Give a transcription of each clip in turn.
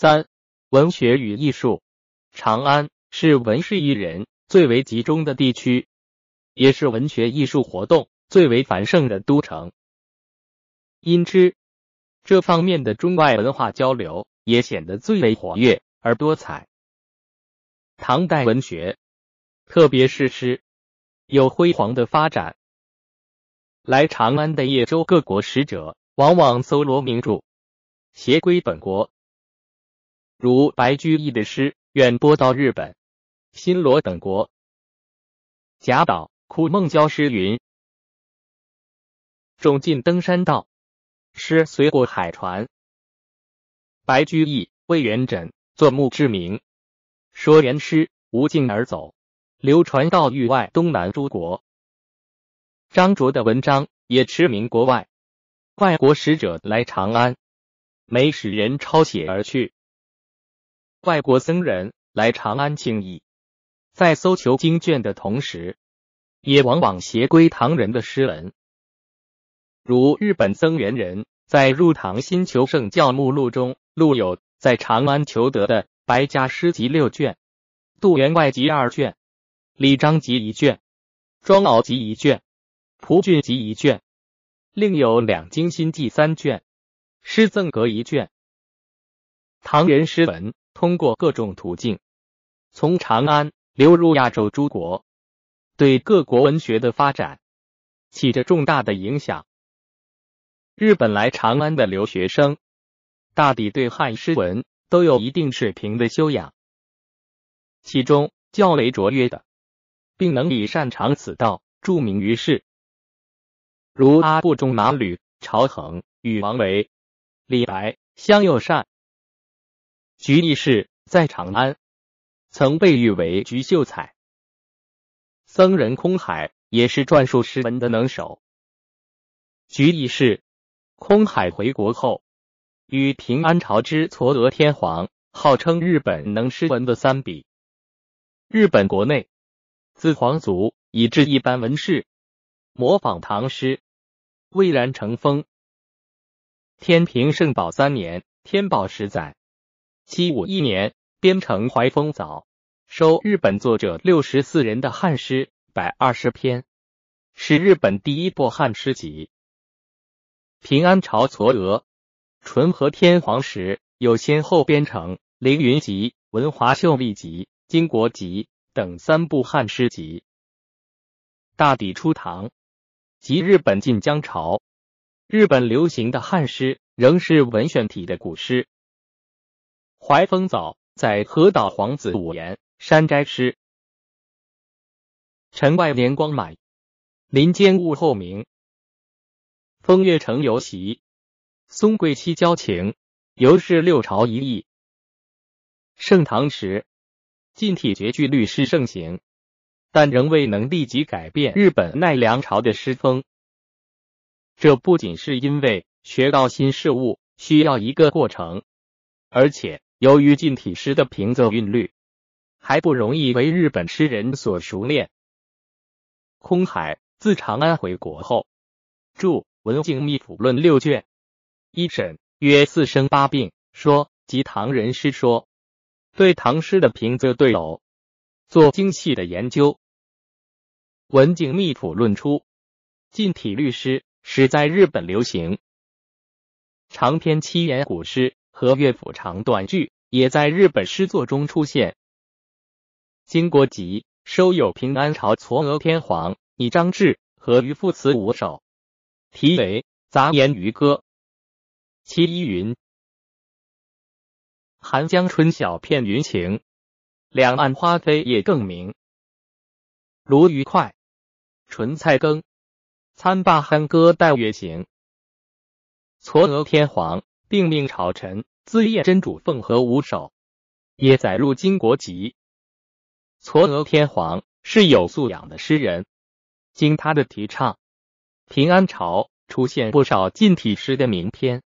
三、文学与艺术。长安是文士艺人最为集中的地区，也是文学艺术活动最为繁盛的都城。因之，这方面的中外文化交流也显得最为活跃而多彩。唐代文学，特别是诗，有辉煌的发展。来长安的叶州各国使者，往往搜罗名著，携归本国。如白居易的诗远播到日本、新罗等国。贾岛《苦梦郊诗》云：“众尽登山道，诗随过海船。”白居易、魏元稹作墓志铭，说原诗无胫而走，流传到域外东南诸国。张卓的文章也驰名国外，外国使者来长安，每使人抄写而去。外国僧人来长安庆义，在搜求经卷的同时，也往往携归唐人的诗文。如日本僧元人在《入唐新求圣教目录》中录有在长安求得的白家诗集六卷，杜员外集二卷，李章集一卷，庄敖集一卷。蒲俊集一卷，另有两京新记三卷，诗赠阁一卷。唐人诗文通过各种途径，从长安流入亚洲诸国，对各国文学的发展起着重大的影响。日本来长安的留学生，大抵对汉诗文都有一定水平的修养，其中较为卓越的，并能以擅长此道著名于世。如阿部仲麻吕、朝衡、与王维、李白、香又善。菊义士在长安曾被誉为菊秀才。僧人空海也是篆书诗文的能手。菊义士，空海回国后，与平安朝之嵯峨天皇号称日本能诗文的三笔。日本国内自皇族以至一般文士模仿唐诗。蔚然成风。天平圣宝三年，天宝十载，七五一年，编成《怀风藻》，收日本作者六十四人的汉诗百二十篇，是日本第一部汉诗集。平安朝嵯峨、纯和天皇时，有先后编成《凌云集》《文华秀丽集》《金国集》等三部汉诗集。大抵初唐。即日本近江朝，日本流行的汉诗仍是文选体的古诗。怀风藻在河岛皇子五言山斋诗。城外年光满，林间物候明。风月城游席，松桂期交情，犹是六朝一意。盛唐时，近体绝句律诗盛行。但仍未能立即改变日本奈良朝的诗风。这不仅是因为学到新事物需要一个过程，而且由于近体诗的平仄韵律还不容易为日本诗人所熟练。空海自长安回国后，著《文静秘谱论》六卷，一审约四声八病说及唐人诗说，对唐诗的平仄对偶。做精细的研究。《文景秘谱论》出，近体律诗始在日本流行，长篇七言古诗。和乐府长短句也在日本诗作中出现。《金国集》收有平安朝嵯峨天皇拟章志和渔父词五首，题为《杂言渔歌》。其一云：“寒江春晓片云情，两岸花飞叶更明。鲈鱼快。”纯菜羹，参罢酣歌待月行。嵯峨天皇并命朝臣自夜真主奉和五首，也载入金国集。嵯峨天皇是有素养的诗人，经他的提倡，平安朝出现不少近体诗的名篇，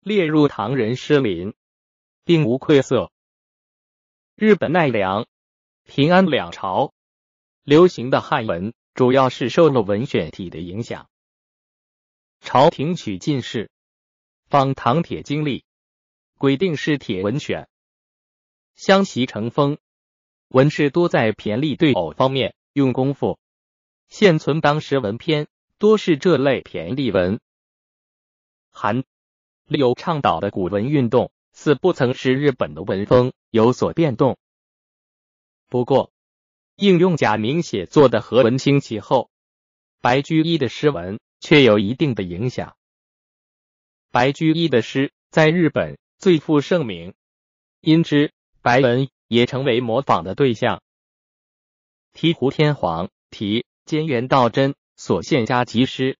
列入唐人诗林，并无愧色。日本奈良、平安两朝流行的汉文。主要是受了文选体的影响，朝廷取进士，仿唐帖经历，规定是帖文选，相习成风。文士多在骈俪对偶方面用功夫，现存当时文篇多是这类骈俪文。韩柳倡导的古文运动，似不曾使日本的文风有所变动。不过，应用假名写作的和文兴起后，白居易的诗文却有一定的影响。白居易的诗在日本最负盛名，因之白文也成为模仿的对象。题胡天皇、题兼元道真所献家集诗，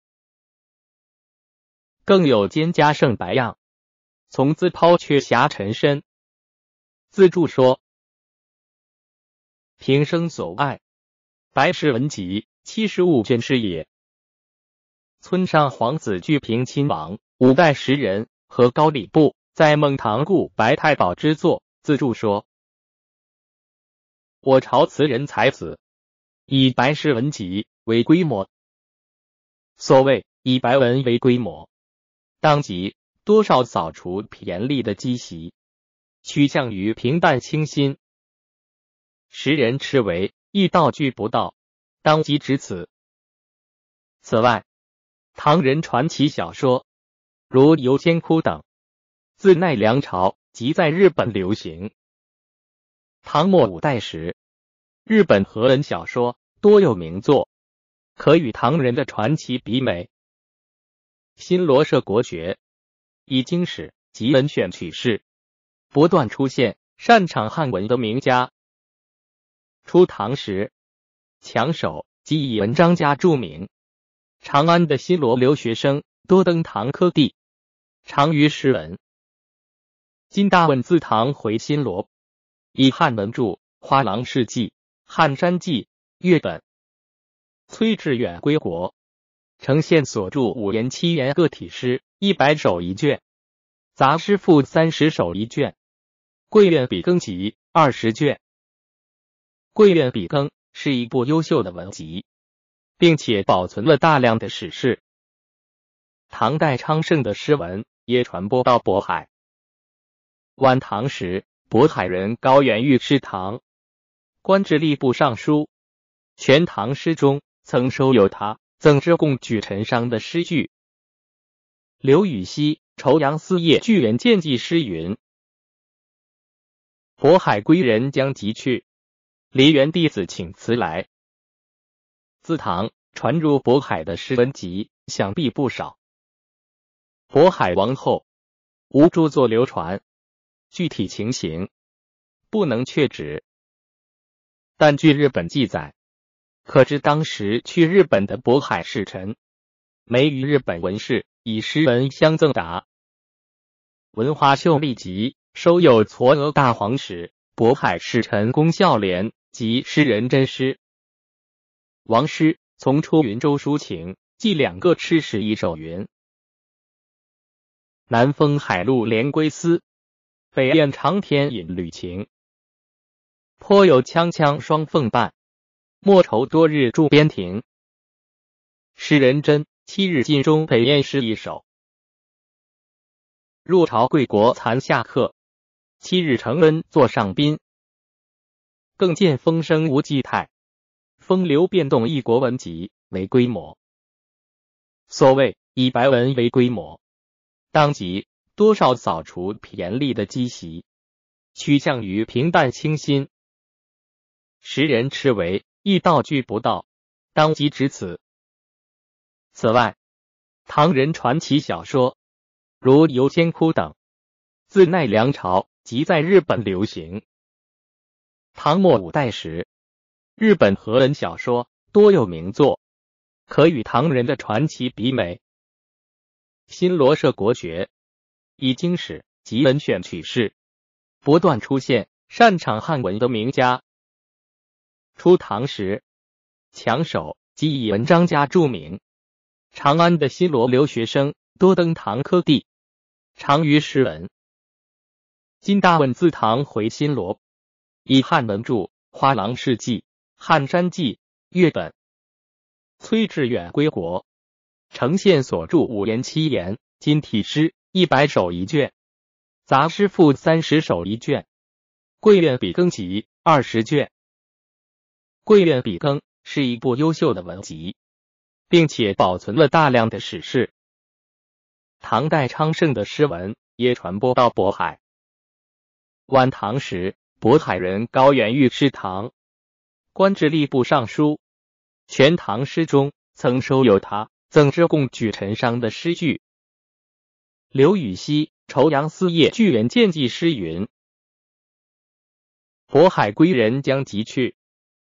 更有兼家胜白样，从自抛却侠尘身。自注说。平生所爱，白氏文集七十五卷是也。村上皇子巨平亲王，五代时人和高礼部在孟唐故白太保之作自注说：我朝词人才子，以白氏文集为规模。所谓以白文为规模，当即多少扫除骈俪的积习，趋向于平淡清新。时人斥为易道具不到，当即止此。此外，唐人传奇小说如《游仙窟》等，自奈良朝即在日本流行。唐末五代时，日本和文小说多有名作，可与唐人的传奇比美。新罗社国学以经史及文选取士，不断出现擅长汉文的名家。初唐时，强手即以文章家著名。长安的新罗留学生多登堂科第，长于诗文。金大问自唐回新罗，以汉文著《花郎世记》《汉山记》月本。崔致远归国，呈现所著五言七言个体诗一百首一卷，杂诗赋三十首一卷，贵院笔耕集二十卷。《贵院笔耕》是一部优秀的文集，并且保存了大量的史事。唐代昌盛的诗文也传播到渤海。晚唐时，渤海人高元玉师唐官至吏部尚书，《全唐诗》中曾收有他赠之贡举陈商的诗句。刘禹锡《酬阳司业巨源见记》诗云：“渤海归人将即去。”梨园弟子请辞来。自唐传入渤海的诗文集，想必不少。渤海王后无著作流传，具体情形不能确指。但据日本记载，可知当时去日本的渤海使臣，没与日本文士以诗文相赠答。文华秀立集收有嵯峨大皇使渤海使臣龚孝廉。及诗人真诗，王师从出云州抒情，记两个吃食一首云：南风海陆连归思，北雁长天引旅情。颇有锵锵双凤伴，莫愁多日驻边庭。诗人真七日尽中北雁诗一首。入朝贵国残下客，七日承恩坐上宾。更见风声无际态，风流变动一国文集为规模。所谓以白文为规模，当即多少扫除骈俪的积习，趋向于平淡清新。时人斥为易道具不到，当即指此。此外，唐人传奇小说如《游仙窟》等，自奈良朝即在日本流行。唐末五代时，日本和文小说多有名作，可与唐人的传奇比美。新罗社国学以经史及文选取士，不断出现擅长汉文的名家。初唐时，强手即以文章家著名。长安的新罗留学生多登堂科第，长于诗文。金大问自唐回新罗。以汉文著《花郎世记》《汉山记》月本。崔致远归国，呈现所著五言七言今体诗一百首一卷，杂诗赋三十首一卷，桂苑笔耕集二十卷。桂苑笔耕是一部优秀的文集，并且保存了大量的史事。唐代昌盛的诗文也传播到渤海。晚唐时，渤海人高元玉是唐官至吏部尚书，《全唐诗》中曾收有他赠之贡举陈商的诗句。刘禹锡《酬阳司业巨源见记》诗云：“渤海归人将即去，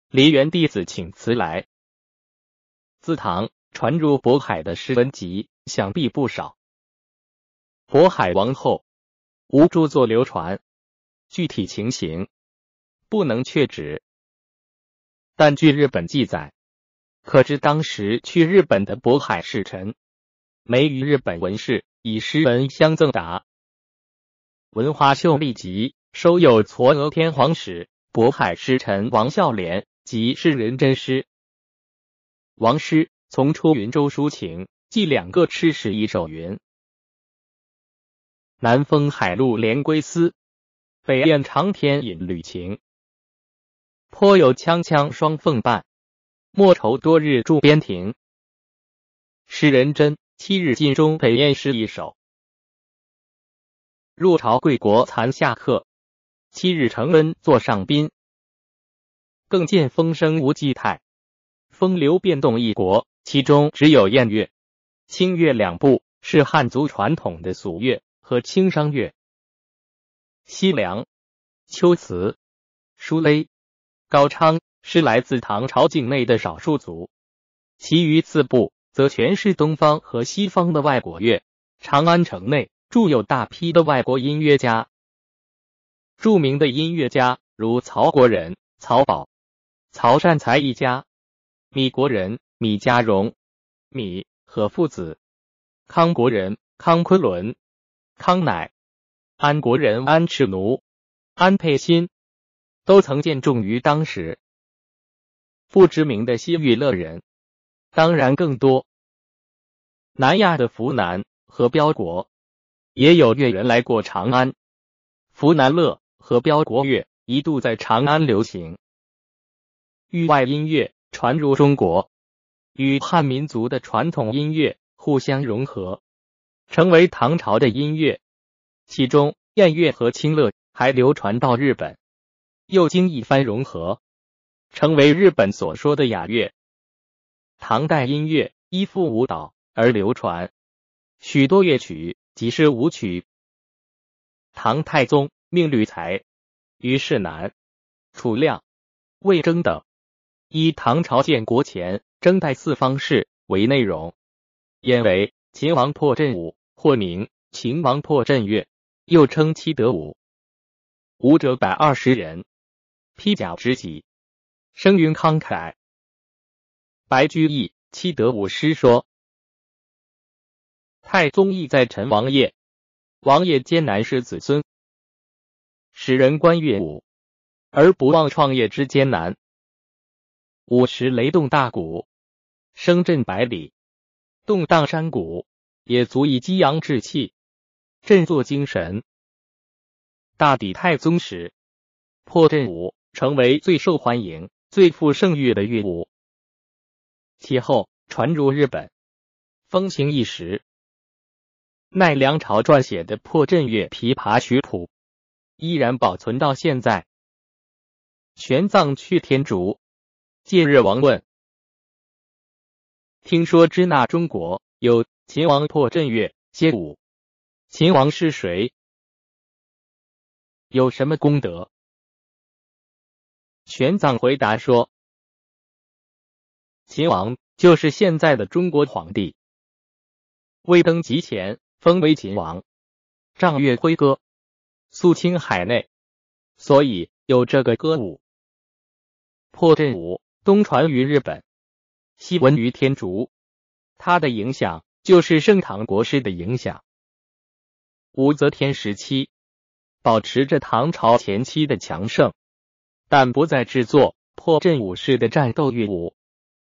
梨园弟子请辞来。”自唐传入渤海的诗文集想必不少。渤海王后无著作流传。具体情形不能确指，但据日本记载，可知当时去日本的渤海使臣，没与日本文士以诗文相赠答。文华秀丽集收有嵯峨天皇使渤海诗臣王孝廉及诗人真诗。王师从出云州抒情，记两个吃食一首云：南风海陆连归思。北雁长天引旅情，颇有锵锵双凤伴，莫愁多日驻边庭。诗人真七日晋中北燕诗一首。入朝贵国残下客，七日承恩坐上宾。更见风声无际态，风流变动一国，其中只有燕乐、清乐两部是汉族传统的俗乐和清商乐。西凉、秋瓷、舒勒、高昌是来自唐朝境内的少数族，其余四部则全是东方和西方的外国乐。长安城内住有大批的外国音乐家，著名的音乐家如曹国人曹宝、曹善才一家，米国人米家荣、米和父子，康国人康昆仑、康乃。安国人安赤奴、安佩新都曾见重于当时。不知名的西域乐人当然更多。南亚的扶南和标国也有乐人来过长安。扶南乐和标国乐一度在长安流行。域外音乐传入中国，与汉民族的传统音乐互相融合，成为唐朝的音乐。其中，燕乐和清乐还流传到日本，又经一番融合，成为日本所说的雅乐。唐代音乐依附舞蹈而流传，许多乐曲即是舞曲。唐太宗命吕才、虞世南、楚亮、魏征等，依唐朝建国前征代四方式为内容，演为秦王破阵舞，或名秦王破阵乐。又称七德舞，舞者百二十人，披甲执戟，声云慷慨。白居易《七德舞》诗说：太宗意在陈王爷，王爷艰难是子孙，使人观乐舞，而不忘创业之艰难。舞时雷动大鼓，声震百里，动荡山谷，也足以激扬志气。振作精神。大抵太宗时，破阵舞成为最受欢迎、最富盛誉的乐舞。其后传入日本，风行一时。奈良朝撰写的破阵乐琵琶曲谱依然保存到现在。玄奘去天竺，戒日王问：“听说支那中国有秦王破阵乐歇舞。”秦王是谁？有什么功德？玄奘回答说：“秦王就是现在的中国皇帝。未登极前，封为秦王，仗乐挥歌，肃清海内，所以有这个歌舞。破阵舞东传于日本，西闻于天竺。它的影响就是盛唐国师的影响。”武则天时期，保持着唐朝前期的强盛，但不再制作破阵舞式的战斗乐舞。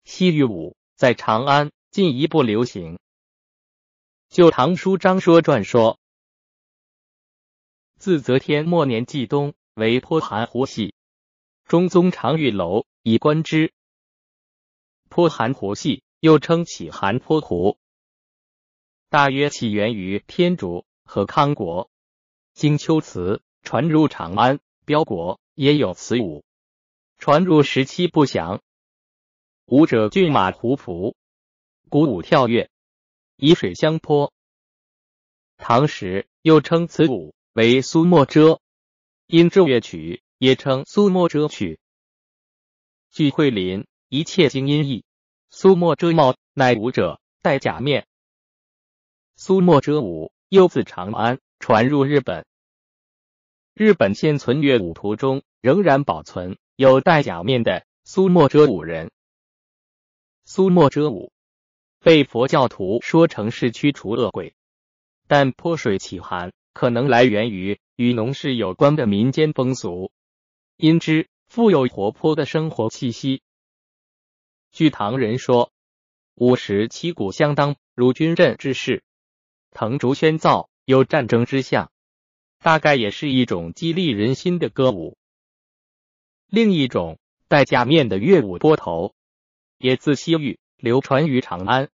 西域舞在长安进一步流行。《旧唐书·张说传》说：“自则天末年季冬，为颇寒湖系。中宗常御楼以观之。颇寒湖系又称起寒坡湖，大约起源于天竺和康国，经秋辞传入长安、标国，也有此舞。传入时期不详。舞者骏马胡服，鼓舞跳跃，以水相泼。唐时又称此舞为苏墨遮，因奏乐曲也称苏墨遮曲。据惠林《一切经音译》，苏墨遮帽乃舞者戴假面。苏墨遮舞又自长安传入日本，日本现存乐舞图中仍然保存有戴假面的苏墨遮舞人。苏墨遮舞被佛教徒说成是驱除恶鬼。但泼水起寒可能来源于与农事有关的民间风俗，因之富有活泼的生活气息。据唐人说，午时旗鼓相当，如军阵之势，藤竹喧噪，有战争之象，大概也是一种激励人心的歌舞。另一种戴假面的乐舞波头，也自西域流传于长安，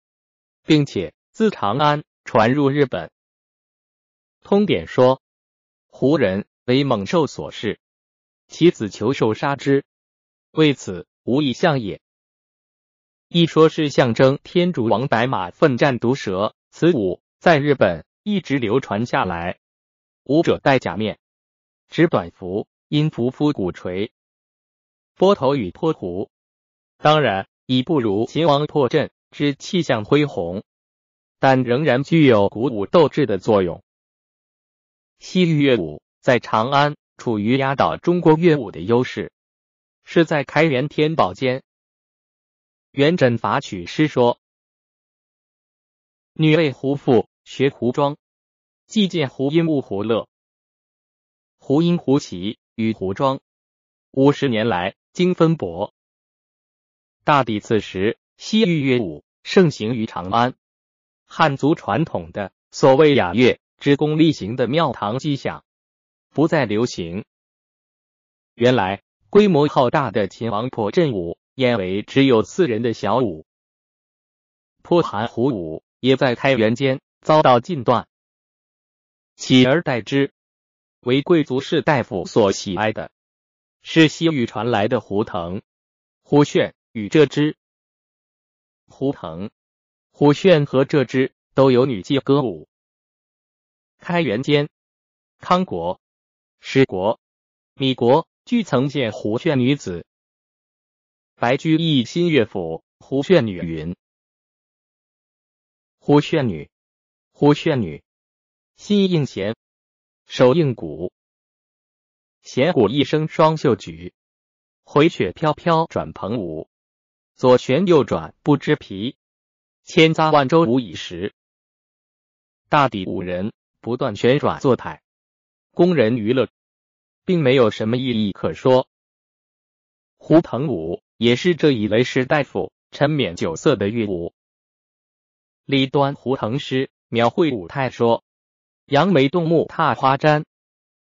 并且自长安传入日本。通典说，胡人为猛兽所噬，其子求兽杀之，为此无以相也。一说是象征天竺王白马奋战毒蛇，此舞在日本一直流传下来。舞者戴假面，执短服，因匍匐鼓槌，波头与波胡，当然已不如秦王破阵之气象恢宏，但仍然具有鼓舞斗志的作用。西域乐舞在长安处于压倒中国乐舞的优势，是在开元天宝间。元稹法曲诗说：“女为胡妇，学胡庄，既见胡音误胡乐。胡音胡齐与胡庄，五十年来经分薄。大抵此时，西域乐舞盛行于长安，汉族传统的所谓雅乐。”之功力行的庙堂迹象不再流行。原来规模浩大的秦王破阵舞，演为只有四人的小舞。破寒胡舞也在开元间遭到禁断，取而代之为贵族士大夫所喜爱的，是西域传来的胡腾、胡旋与这支。胡腾、胡炫和这支都有女妓歌舞。开元间，康国、史国、米国俱曾见胡旋女子。白居易新乐府《胡旋女》云：“胡旋女，胡旋女，心应弦，手应鼓，弦鼓一声双袖举，回雪飘飘转蓬舞，左旋右转不知疲，千匝万舟无已时。”大抵五人。不断旋转坐台，供人娱乐，并没有什么意义可说。胡腾舞也是这一类士大夫沉湎酒色的乐舞。李端《胡腾诗》描绘舞态说：“杨梅动目踏花毡，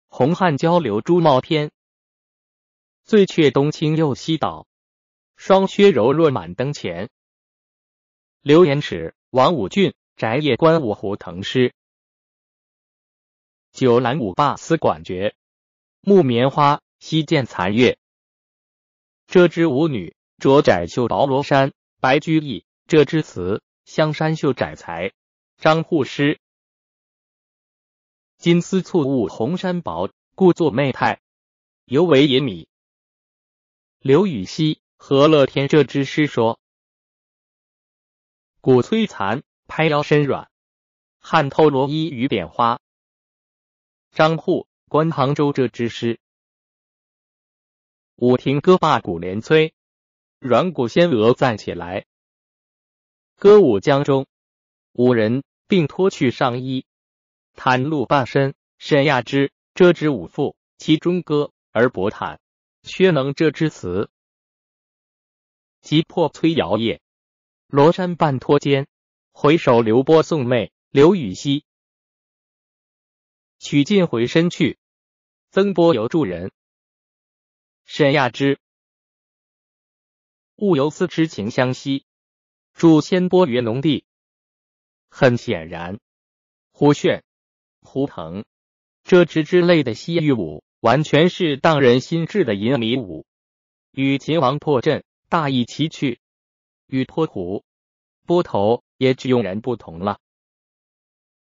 红汗交流朱帽天。醉却东倾又西倒，双靴柔弱满灯前。”刘延尺《王武俊宅夜观五湖腾诗》。九兰五霸思管绝，木棉花溪见残月。这支舞女着窄袖薄罗衫，白居易。这支词香山秀窄才，张护诗。金丝簇雾红衫薄，故作媚态，尤为隐靡。刘禹锡《和乐天》这支诗说：鼓摧残，拍腰身软，汗透罗衣与扁花。张祜观杭州这支诗，舞亭歌罢鼓连催，软骨仙娥暂起来。歌舞江中，五人并脱去上衣，袒露半身，沈亚之。这支舞赋，其中歌而薄袒，薛能这支词，即破催摇曳，罗衫半脱肩，回首流波送妹。刘禹锡。取尽回身去，增波犹助人。沈亚之，物由思之情相惜，助先波于农地。很显然，胡旋、胡腾、这之之类的西域舞，完全是荡人心智的淫靡舞，与秦王破阵大意其趣，与脱胡、波头也迥然不同了。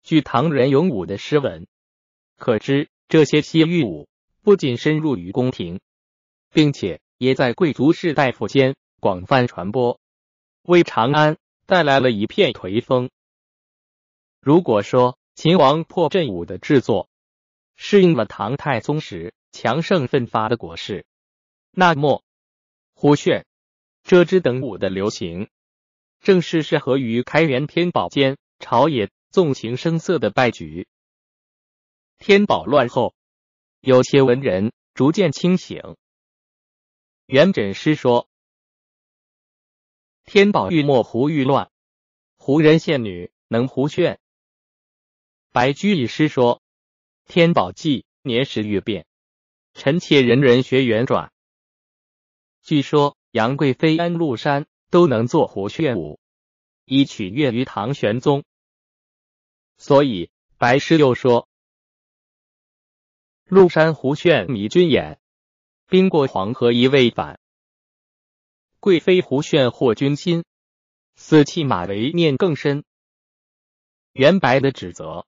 据唐人咏武的诗文，可知这些西域舞不仅深入于宫廷，并且也在贵族士大夫间广泛传播，为长安带来了一片颓风。如果说秦王破阵舞的制作适应了唐太宗时强盛奋发的国势，那么胡旋、遮之等舞的流行，正是适合于开元天宝间朝野纵情声色的败局。天宝乱后，有些文人逐渐清醒。元稹诗说：“天宝欲没胡欲乱，胡人献女能胡旋。”白居易诗说：“天宝纪年时月变，臣妾人人学圆转。”据说杨贵妃、安禄山都能做胡旋舞，以取悦于唐玄宗。所以白诗又说：“禄山胡旋迷君眼，兵过黄河一未返。贵妃胡旋惑君心，死弃马嵬念更深。”元白的指责。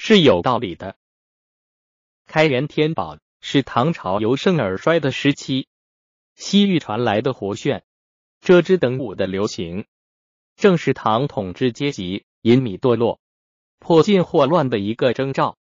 是有道理的。开元天宝是唐朝由盛而衰的时期，西域传来的胡旋、遮之等舞的流行，正是唐统治阶级隐靡堕落、破尽祸乱的一个征兆。